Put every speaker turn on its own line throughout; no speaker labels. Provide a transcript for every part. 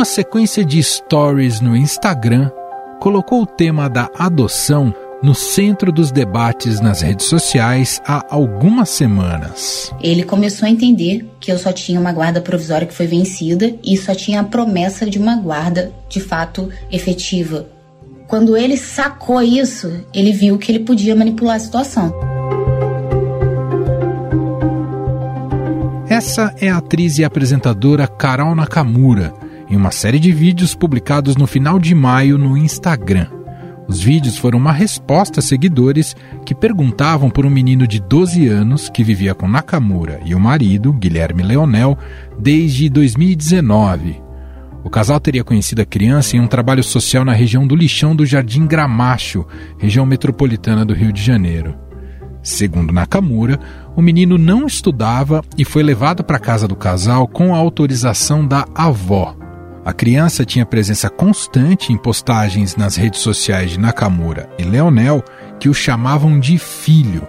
uma sequência de stories no Instagram, colocou o tema da adoção no centro dos debates nas redes sociais há algumas semanas.
Ele começou a entender que eu só tinha uma guarda provisória que foi vencida e só tinha a promessa de uma guarda de fato efetiva. Quando ele sacou isso, ele viu que ele podia manipular a situação.
Essa é a atriz e apresentadora Carol Nakamura, em uma série de vídeos publicados no final de maio no Instagram. Os vídeos foram uma resposta a seguidores que perguntavam por um menino de 12 anos que vivia com Nakamura e o marido, Guilherme Leonel, desde 2019. O casal teria conhecido a criança em um trabalho social na região do Lixão do Jardim Gramacho, região metropolitana do Rio de Janeiro. Segundo Nakamura, o menino não estudava e foi levado para a casa do casal com a autorização da avó. A criança tinha presença constante em postagens nas redes sociais de Nakamura e Leonel, que o chamavam de filho.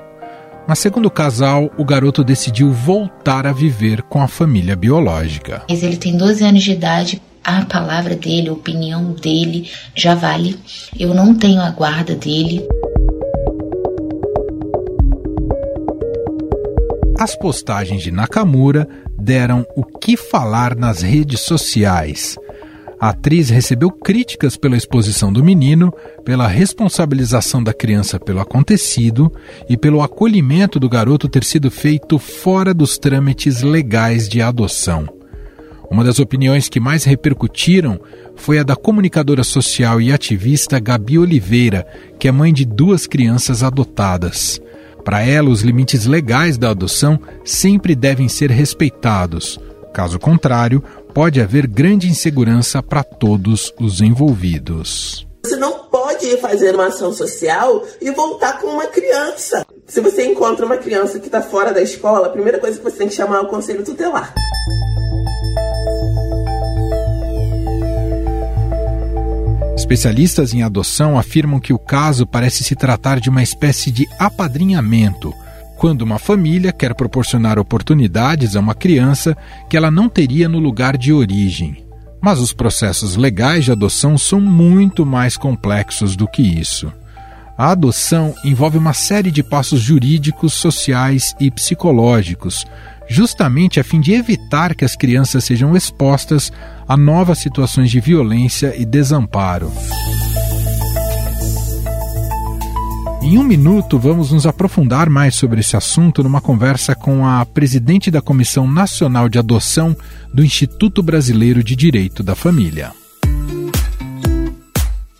Mas, segundo o casal, o garoto decidiu voltar a viver com a família biológica.
Ele tem 12 anos de idade, a palavra dele, a opinião dele já vale. Eu não tenho a guarda dele.
As postagens de Nakamura deram o que falar nas redes sociais. A atriz recebeu críticas pela exposição do menino, pela responsabilização da criança pelo acontecido e pelo acolhimento do garoto ter sido feito fora dos trâmites legais de adoção. Uma das opiniões que mais repercutiram foi a da comunicadora social e ativista Gabi Oliveira, que é mãe de duas crianças adotadas. Para ela, os limites legais da adoção sempre devem ser respeitados. Caso contrário, pode haver grande insegurança para todos os envolvidos.
Você não pode ir fazer uma ação social e voltar com uma criança. Se você encontra uma criança que está fora da escola, a primeira coisa que você tem que chamar é o conselho tutelar.
Especialistas em adoção afirmam que o caso parece se tratar de uma espécie de apadrinhamento, quando uma família quer proporcionar oportunidades a uma criança que ela não teria no lugar de origem. Mas os processos legais de adoção são muito mais complexos do que isso. A adoção envolve uma série de passos jurídicos, sociais e psicológicos, justamente a fim de evitar que as crianças sejam expostas a novas situações de violência e desamparo. Em um minuto, vamos nos aprofundar mais sobre esse assunto numa conversa com a presidente da Comissão Nacional de Adoção do Instituto Brasileiro de Direito da Família.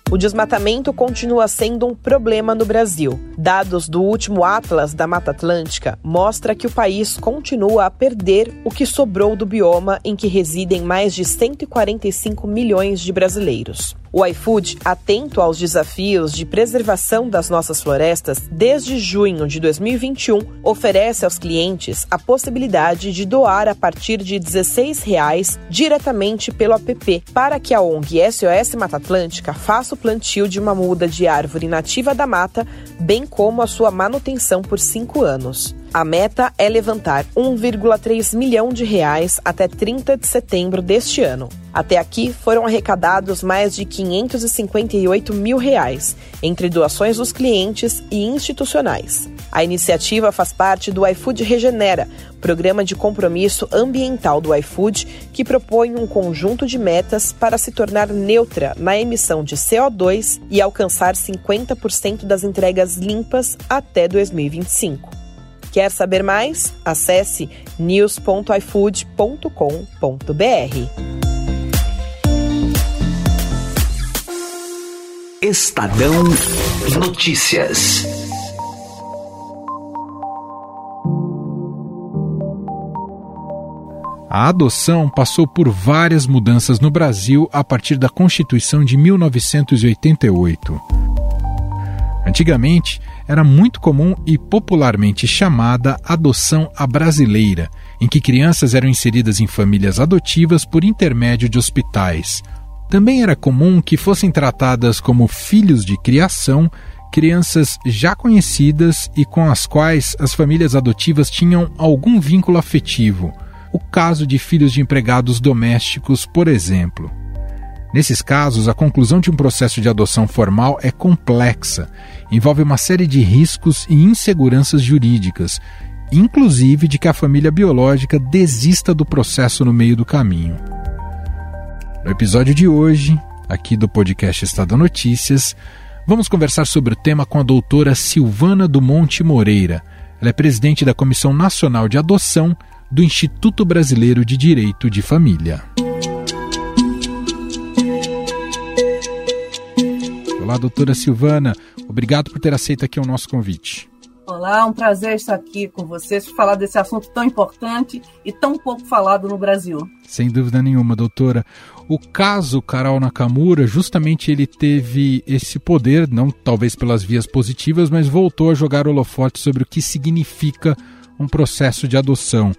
O desmatamento continua sendo um problema no Brasil. Dados do último Atlas da Mata Atlântica mostram que o país continua a perder o que sobrou do bioma em que residem mais de 145 milhões de brasileiros. O iFood, atento aos desafios de preservação das nossas florestas, desde junho de 2021, oferece aos clientes a possibilidade de doar a partir de 16 reais diretamente pelo app para que a ONG SOS Mata Atlântica faça o plantio de uma muda de árvore nativa da mata, bem como a sua manutenção por cinco anos. A meta é levantar 1,3 milhão de reais até 30 de setembro deste ano. Até aqui foram arrecadados mais de 558 mil reais, entre doações dos clientes e institucionais. A iniciativa faz parte do iFood Regenera, programa de compromisso ambiental do iFood, que propõe um conjunto de metas para se tornar neutra na emissão de CO2 e alcançar 50% das entregas limpas até 2025. Quer saber mais? Acesse news.ifood.com.br.
Estadão Notícias.
A adoção passou por várias mudanças no Brasil a partir da Constituição de 1988. Antigamente, era muito comum e popularmente chamada adoção à brasileira, em que crianças eram inseridas em famílias adotivas por intermédio de hospitais. Também era comum que fossem tratadas como filhos de criação crianças já conhecidas e com as quais as famílias adotivas tinham algum vínculo afetivo. O caso de filhos de empregados domésticos, por exemplo. Nesses casos, a conclusão de um processo de adoção formal é complexa, envolve uma série de riscos e inseguranças jurídicas, inclusive de que a família biológica desista do processo no meio do caminho. No episódio de hoje, aqui do podcast Estado Notícias, vamos conversar sobre o tema com a doutora Silvana do Monte Moreira. Ela é presidente da Comissão Nacional de Adoção do Instituto Brasileiro de Direito de Família. Olá, doutora Silvana. Obrigado por ter aceito aqui o nosso convite.
Olá, um prazer estar aqui com vocês para falar desse assunto tão importante e tão pouco falado no Brasil.
Sem dúvida nenhuma, doutora. O caso Carol Nakamura, justamente ele teve esse poder, não talvez pelas vias positivas, mas voltou a jogar holofote sobre o que significa um processo de adoção.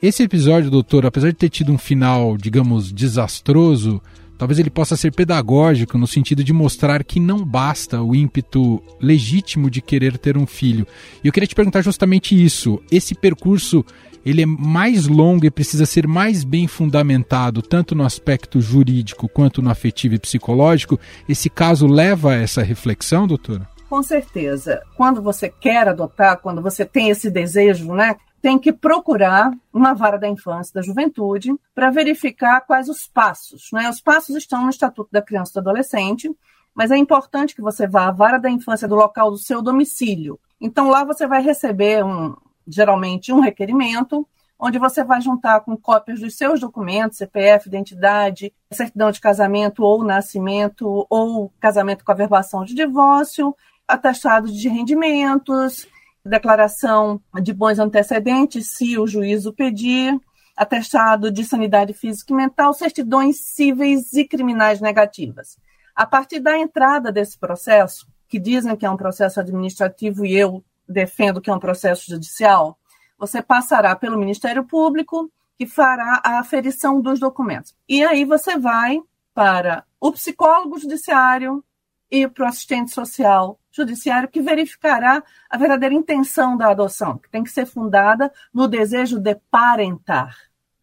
Esse episódio, doutor, apesar de ter tido um final, digamos, desastroso, Talvez ele possa ser pedagógico no sentido de mostrar que não basta o ímpeto legítimo de querer ter um filho. E eu queria te perguntar justamente isso. Esse percurso ele é mais longo e precisa ser mais bem fundamentado, tanto no aspecto jurídico quanto no afetivo e psicológico. Esse caso leva a essa reflexão, doutora?
Com certeza. Quando você quer adotar, quando você tem esse desejo, né? tem que procurar uma vara da infância da juventude para verificar quais os passos. Né? Os passos estão no Estatuto da Criança e do Adolescente, mas é importante que você vá à vara da infância do local do seu domicílio. Então lá você vai receber um, geralmente um requerimento onde você vai juntar com cópias dos seus documentos, CPF, identidade, certidão de casamento ou nascimento, ou casamento com averbação de divórcio, atestado de rendimentos, declaração de bons antecedentes, se o juízo pedir, atestado de sanidade física e mental, certidões cíveis e criminais negativas. A partir da entrada desse processo, que dizem que é um processo administrativo e eu defendo que é um processo judicial, você passará pelo Ministério Público, que fará a aferição dos documentos. E aí você vai para o psicólogo judiciário e para o assistente social judiciário que verificará a verdadeira intenção da adoção, que tem que ser fundada no desejo de parentar.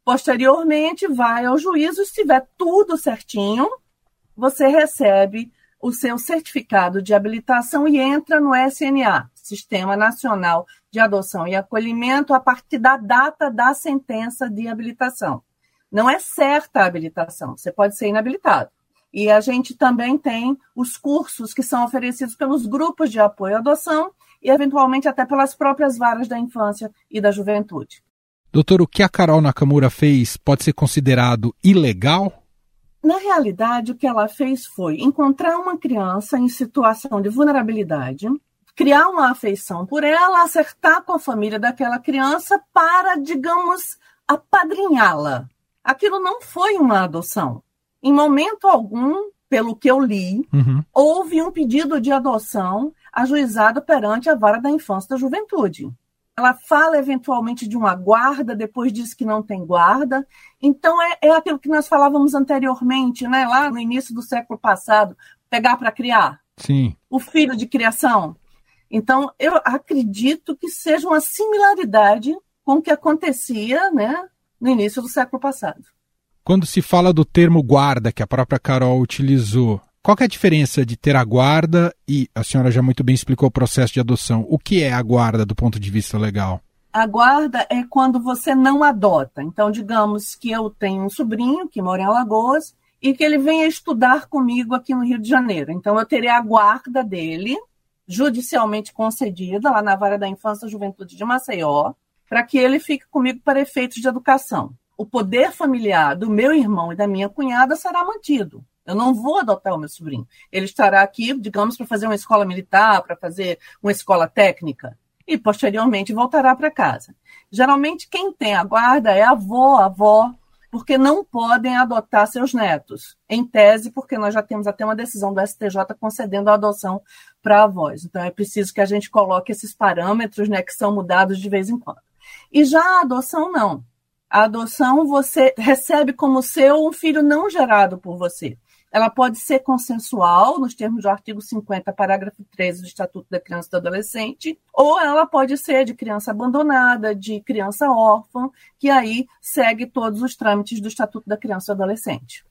Posteriormente, vai ao juízo, se estiver tudo certinho, você recebe o seu certificado de habilitação e entra no SNA, Sistema Nacional de Adoção e Acolhimento, a partir da data da sentença de habilitação. Não é certa a habilitação, você pode ser inabilitado. E a gente também tem os cursos que são oferecidos pelos grupos de apoio à adoção e, eventualmente, até pelas próprias varas da infância e da juventude.
Doutor, o que a Carol Nakamura fez pode ser considerado ilegal?
Na realidade, o que ela fez foi encontrar uma criança em situação de vulnerabilidade, criar uma afeição por ela, acertar com a família daquela criança para, digamos, apadrinhá-la. Aquilo não foi uma adoção. Em momento algum, pelo que eu li, uhum. houve um pedido de adoção ajuizado perante a vara da infância e da juventude. Ela fala eventualmente de uma guarda, depois diz que não tem guarda. Então é, é aquilo que nós falávamos anteriormente, né? lá no início do século passado, pegar para criar.
Sim.
O filho de criação. Então, eu acredito que seja uma similaridade com o que acontecia né, no início do século passado.
Quando se fala do termo guarda, que a própria Carol utilizou, qual é a diferença de ter a guarda e a senhora já muito bem explicou o processo de adoção? O que é a guarda do ponto de vista legal?
A guarda é quando você não adota. Então, digamos que eu tenho um sobrinho que mora em Alagoas e que ele venha estudar comigo aqui no Rio de Janeiro. Então, eu terei a guarda dele, judicialmente concedida, lá na Vara da Infância e Juventude de Maceió, para que ele fique comigo para efeitos de educação o poder familiar do meu irmão e da minha cunhada será mantido. Eu não vou adotar o meu sobrinho. Ele estará aqui, digamos, para fazer uma escola militar, para fazer uma escola técnica, e posteriormente voltará para casa. Geralmente, quem tem a guarda é avô, avó, porque não podem adotar seus netos. Em tese, porque nós já temos até uma decisão do STJ concedendo a adoção para avós. Então, é preciso que a gente coloque esses parâmetros, né, que são mudados de vez em quando. E já a adoção, não. A adoção você recebe como seu um filho não gerado por você. Ela pode ser consensual, nos termos do artigo 50, parágrafo 13 do Estatuto da Criança e do Adolescente, ou ela pode ser de criança abandonada, de criança órfã, que aí segue todos os trâmites do Estatuto da Criança e do Adolescente.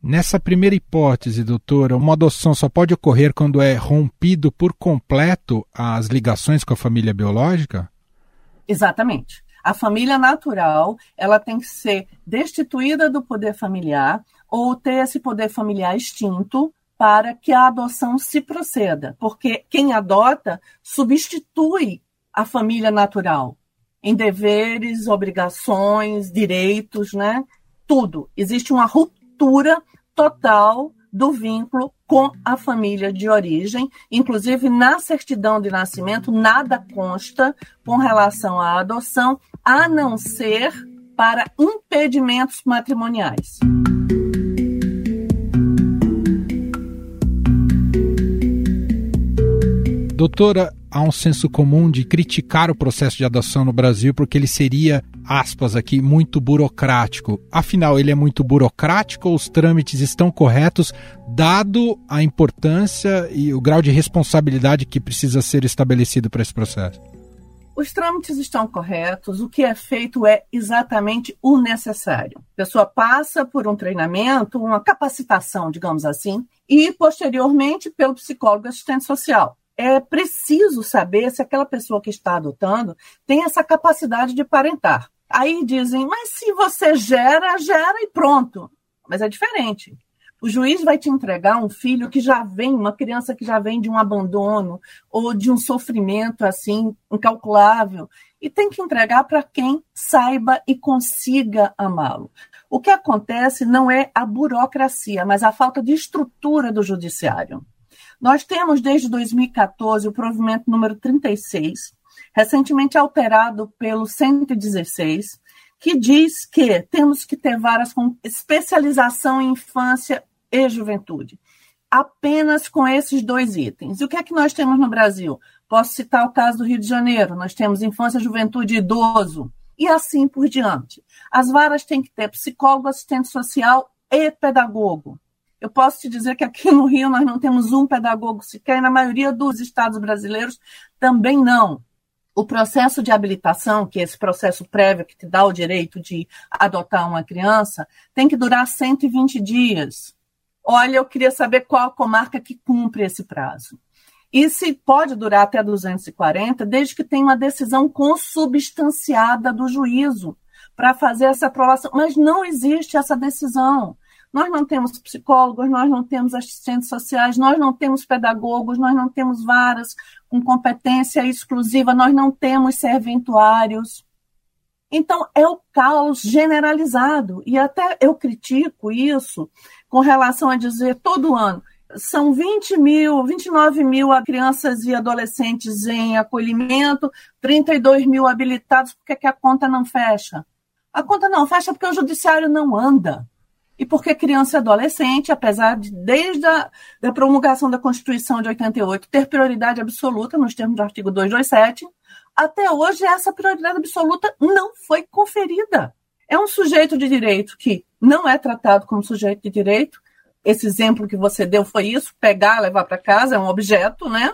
Nessa primeira hipótese, doutora, uma adoção só pode ocorrer quando é rompido por completo as ligações com a família biológica?
Exatamente. A família natural, ela tem que ser destituída do poder familiar ou ter esse poder familiar extinto para que a adoção se proceda, porque quem adota substitui a família natural em deveres, obrigações, direitos, né? Tudo. Existe uma ruptura total do vínculo com a família de origem. Inclusive, na certidão de nascimento, nada consta com relação à adoção, a não ser para impedimentos matrimoniais.
Doutora, há um senso comum de criticar o processo de adoção no Brasil porque ele seria, aspas aqui, muito burocrático. Afinal, ele é muito burocrático ou os trâmites estão corretos, dado a importância e o grau de responsabilidade que precisa ser estabelecido para esse processo?
Os trâmites estão corretos, o que é feito é exatamente o necessário. A pessoa passa por um treinamento, uma capacitação, digamos assim, e posteriormente pelo psicólogo assistente social é preciso saber se aquela pessoa que está adotando tem essa capacidade de parentar. Aí dizem, mas se você gera, gera e pronto. Mas é diferente. O juiz vai te entregar um filho que já vem, uma criança que já vem de um abandono ou de um sofrimento assim incalculável, e tem que entregar para quem saiba e consiga amá-lo. O que acontece não é a burocracia, mas a falta de estrutura do judiciário. Nós temos desde 2014 o provimento número 36, recentemente alterado pelo 116, que diz que temos que ter varas com especialização em infância e juventude. Apenas com esses dois itens. E o que é que nós temos no Brasil? Posso citar o caso do Rio de Janeiro. Nós temos infância, juventude e idoso. E assim por diante. As varas têm que ter psicólogo, assistente social e pedagogo. Eu posso te dizer que aqui no Rio nós não temos um pedagogo sequer, e na maioria dos estados brasileiros também não. O processo de habilitação, que é esse processo prévio que te dá o direito de adotar uma criança, tem que durar 120 dias. Olha, eu queria saber qual a comarca que cumpre esse prazo. E se pode durar até 240, desde que tenha uma decisão consubstanciada do juízo para fazer essa aprovação. Mas não existe essa decisão. Nós não temos psicólogos, nós não temos assistentes sociais, nós não temos pedagogos, nós não temos varas com competência exclusiva, nós não temos serventuários. Então, é o caos generalizado. E até eu critico isso com relação a dizer todo ano são 20 mil, 29 mil crianças e adolescentes em acolhimento, 32 mil habilitados, porque que a conta não fecha? A conta não fecha porque o judiciário não anda e porque criança e adolescente, apesar de, desde a da promulgação da Constituição de 88, ter prioridade absoluta, nos termos do artigo 227, até hoje essa prioridade absoluta não foi conferida. É um sujeito de direito que não é tratado como sujeito de direito. Esse exemplo que você deu foi isso: pegar, levar para casa, é um objeto, né?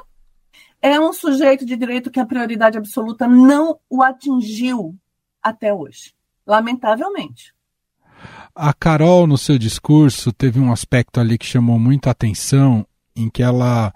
É um sujeito de direito que a prioridade absoluta não o atingiu até hoje, lamentavelmente.
A Carol, no seu discurso, teve um aspecto ali que chamou muito atenção, em que ela,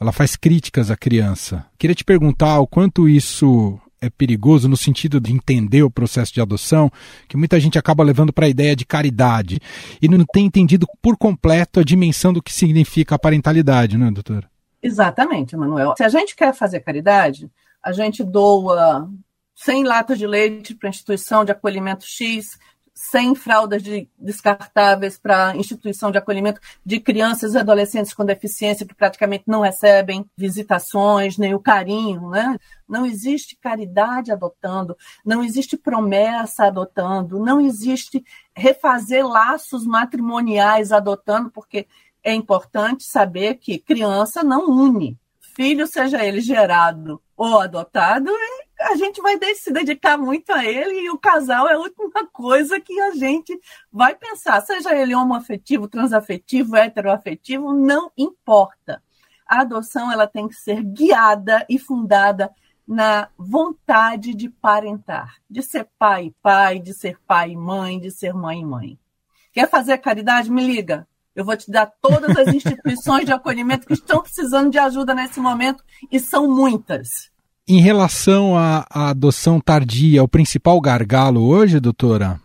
ela faz críticas à criança. Queria te perguntar o quanto isso é perigoso no sentido de entender o processo de adoção, que muita gente acaba levando para a ideia de caridade e não tem entendido por completo a dimensão do que significa a parentalidade, né, doutora?
Exatamente, Manuel. Se a gente quer fazer caridade, a gente doa 100 latas de leite para a instituição de acolhimento X, 100 fraldas de descartáveis para instituição de acolhimento de crianças e adolescentes com deficiência que praticamente não recebem visitações, nem o carinho, né? Não existe caridade adotando, não existe promessa adotando, não existe refazer laços matrimoniais adotando, porque é importante saber que criança não une. Filho, seja ele gerado ou adotado, a gente vai se dedicar muito a ele e o casal é a última coisa que a gente vai pensar. Seja ele homoafetivo, transafetivo, heteroafetivo, não importa. A adoção ela tem que ser guiada e fundada na vontade de parentar, de ser pai e pai, de ser pai e mãe, de ser mãe e mãe. Quer fazer caridade? Me liga. Eu vou te dar todas as instituições de acolhimento que estão precisando de ajuda nesse momento, e são muitas.
Em relação à, à adoção tardia, o principal gargalo hoje, doutora?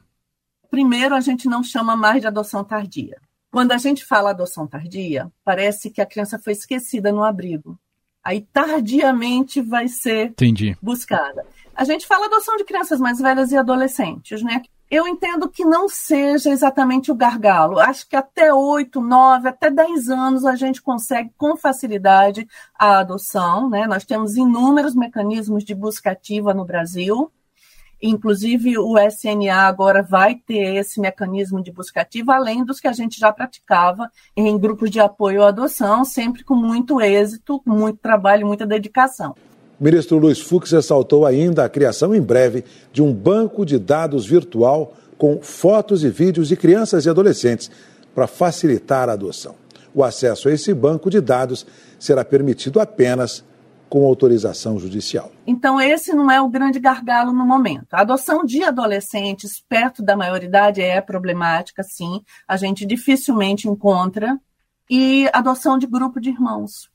Primeiro, a gente não chama mais de adoção tardia. Quando a gente fala adoção tardia, parece que a criança foi esquecida no abrigo. Aí, tardiamente, vai ser
Entendi.
buscada. A gente fala adoção de crianças mais velhas e adolescentes, né? Eu entendo que não seja exatamente o gargalo. Acho que até 8, 9, até 10 anos a gente consegue com facilidade a adoção. Né? Nós temos inúmeros mecanismos de busca ativa no Brasil. Inclusive, o SNA agora vai ter esse mecanismo de busca ativa, além dos que a gente já praticava em grupos de apoio à adoção, sempre com muito êxito, muito trabalho, muita dedicação.
O ministro Luiz Fux ressaltou ainda a criação em breve de um banco de dados virtual com fotos e vídeos de crianças e adolescentes para facilitar a adoção. O acesso a esse banco de dados será permitido apenas com autorização judicial.
Então, esse não é o grande gargalo no momento. A adoção de adolescentes perto da maioridade é problemática, sim. A gente dificilmente encontra. E adoção de grupo de irmãos.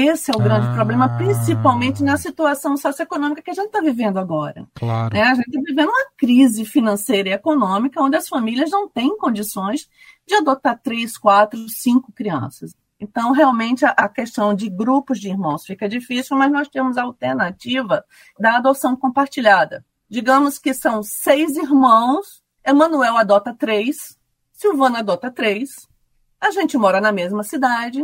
Esse é o grande
ah.
problema, principalmente na situação socioeconômica que a gente está vivendo agora.
Claro.
Né? A gente está vivendo uma crise financeira e econômica onde as famílias não têm condições de adotar três, quatro, cinco crianças. Então, realmente, a, a questão de grupos de irmãos fica difícil, mas nós temos a alternativa da adoção compartilhada. Digamos que são seis irmãos, Emanuel adota três, Silvana adota três, a gente mora na mesma cidade,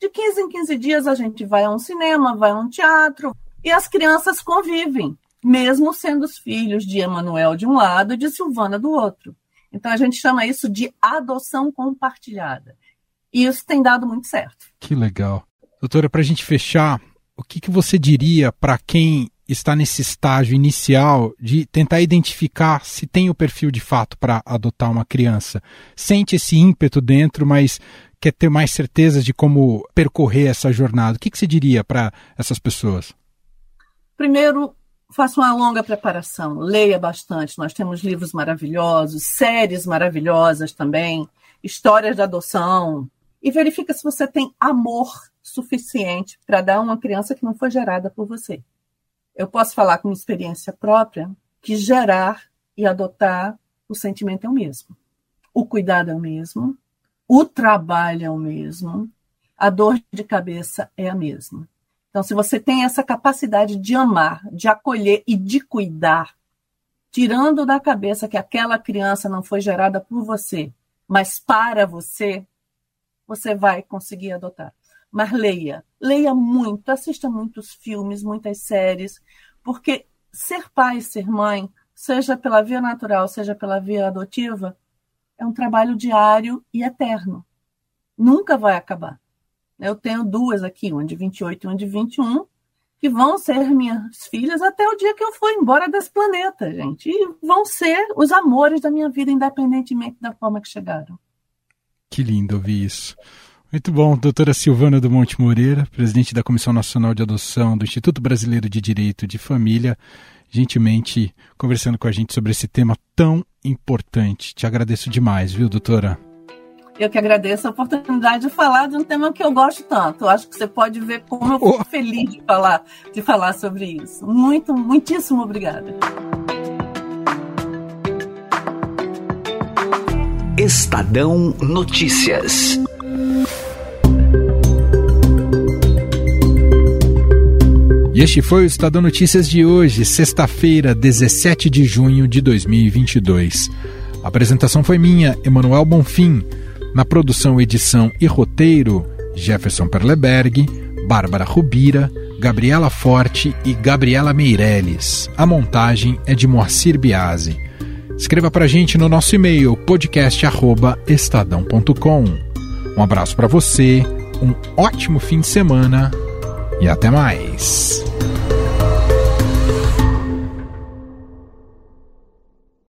de 15 em 15 dias a gente vai a um cinema, vai a um teatro e as crianças convivem, mesmo sendo os filhos de Emanuel de um lado e de Silvana do outro. Então a gente chama isso de adoção compartilhada. E isso tem dado muito certo.
Que legal. Doutora, para a gente fechar, o que, que você diria para quem está nesse estágio inicial de tentar identificar se tem o perfil de fato para adotar uma criança? Sente esse ímpeto dentro, mas quer ter mais certeza de como percorrer essa jornada, o que, que você diria para essas pessoas?
Primeiro, faça uma longa preparação, leia bastante. Nós temos livros maravilhosos, séries maravilhosas também, histórias de adoção. E verifica se você tem amor suficiente para dar uma criança que não foi gerada por você. Eu posso falar com experiência própria que gerar e adotar, o sentimento é o mesmo. O cuidado é o mesmo, o trabalho é o mesmo, a dor de cabeça é a mesma. Então, se você tem essa capacidade de amar, de acolher e de cuidar, tirando da cabeça que aquela criança não foi gerada por você, mas para você, você vai conseguir adotar. Mas leia, leia muito, assista muitos filmes, muitas séries, porque ser pai, ser mãe, seja pela via natural, seja pela via adotiva, é um trabalho diário e eterno. Nunca vai acabar. Eu tenho duas aqui, uma de 28 e uma de 21, que vão ser minhas filhas até o dia que eu for embora desse planeta, gente. E vão ser os amores da minha vida, independentemente da forma que chegaram.
Que lindo ouvir isso. Muito bom, doutora Silvana do Monte Moreira, presidente da Comissão Nacional de Adoção do Instituto Brasileiro de Direito de Família, gentilmente conversando com a gente sobre esse tema tão importante. Te agradeço demais, viu, doutora?
Eu que agradeço a oportunidade de falar de um tema que eu gosto tanto. Eu acho que você pode ver como eu fico oh. feliz de falar, de falar sobre isso. Muito, muitíssimo obrigada.
Estadão Notícias.
E este foi o Estadão Notícias de hoje, sexta-feira, 17 de junho de 2022. A apresentação foi minha, Emanuel Bonfim. Na produção, edição e roteiro, Jefferson Perleberg, Bárbara Rubira, Gabriela Forte e Gabriela Meirelles. A montagem é de Moacir Biasi. Escreva para a gente no nosso e-mail podcast@estadão.com. Um abraço para você, um ótimo fim de semana e até mais.